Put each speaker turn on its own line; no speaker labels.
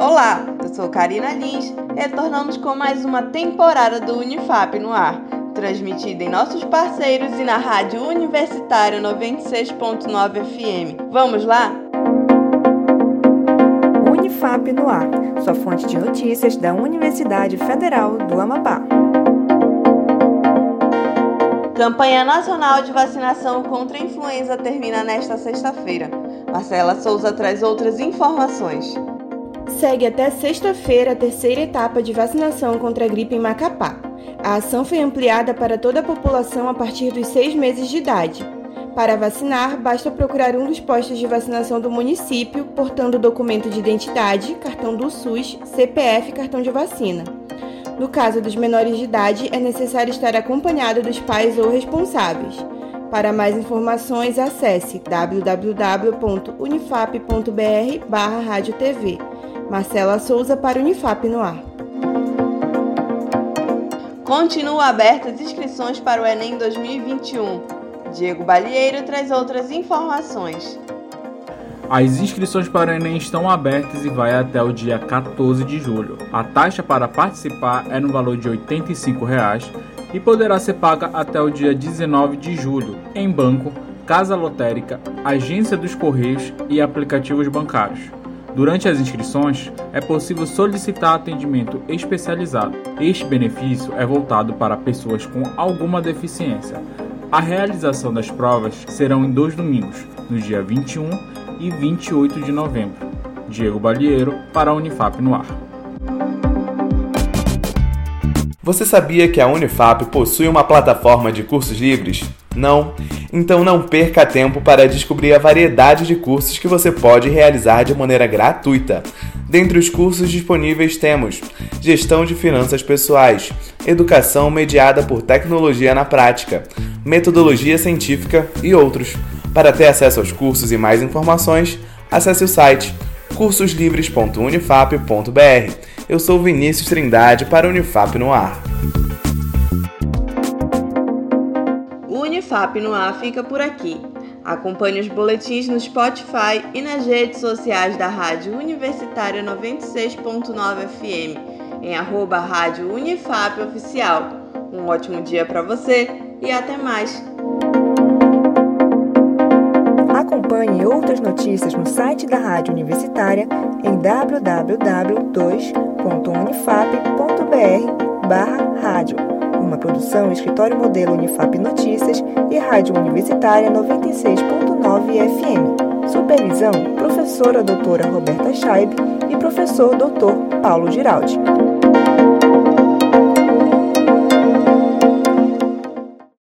Olá, eu sou Karina Lins, retornamos com mais uma temporada do Unifap no ar, transmitida em nossos parceiros e na Rádio Universitária 96.9 FM. Vamos lá?
Unifap no ar, sua fonte de notícias da Universidade Federal do Amapá.
Campanha Nacional de Vacinação contra a Influenza termina nesta sexta-feira. Marcela Souza traz outras informações.
Segue até sexta-feira a terceira etapa de vacinação contra a gripe em Macapá. A ação foi ampliada para toda a população a partir dos seis meses de idade. Para vacinar, basta procurar um dos postos de vacinação do município, portando documento de identidade, cartão do SUS, CPF e cartão de vacina. No caso dos menores de idade, é necessário estar acompanhado dos pais ou responsáveis. Para mais informações, acesse www.unifap.br/radiotv. Marcela Souza para Unifap no ar.
Continua abertas inscrições para o Enem 2021. Diego Balieiro traz outras informações.
As inscrições para o Enem estão abertas e vai até o dia 14 de julho. A taxa para participar é no valor de 85 reais e poderá ser paga até o dia 19 de julho em banco, casa lotérica, agência dos correios e aplicativos bancários. Durante as inscrições, é possível solicitar atendimento especializado. Este benefício é voltado para pessoas com alguma deficiência. A realização das provas serão em dois domingos, no dia 21 e 28 de novembro. Diego Balieiro, para a Unifap no ar.
Você sabia que a Unifap possui uma plataforma de cursos livres? Não? Então não perca tempo para descobrir a variedade de cursos que você pode realizar de maneira gratuita. Dentre os cursos disponíveis temos Gestão de Finanças Pessoais, Educação mediada por Tecnologia na Prática, Metodologia Científica e outros. Para ter acesso aos cursos e mais informações, acesse o site cursoslivres.unifap.br. Eu sou Vinícius Trindade para Unifap no Ar.
Unifap no ar fica por aqui. Acompanhe os boletins no Spotify e nas redes sociais da Rádio Universitária 96.9 FM, em arroba Rádio Unifap Oficial. Um ótimo dia para você e até mais!
Acompanhe outras notícias no site da Rádio Universitária em www.unifap.br/rádio uma produção Escritório Modelo Unifap Notícias e Rádio Universitária 96.9 FM. Supervisão: Professora Doutora Roberta Scheib e Professor Dr. Paulo Giraldi.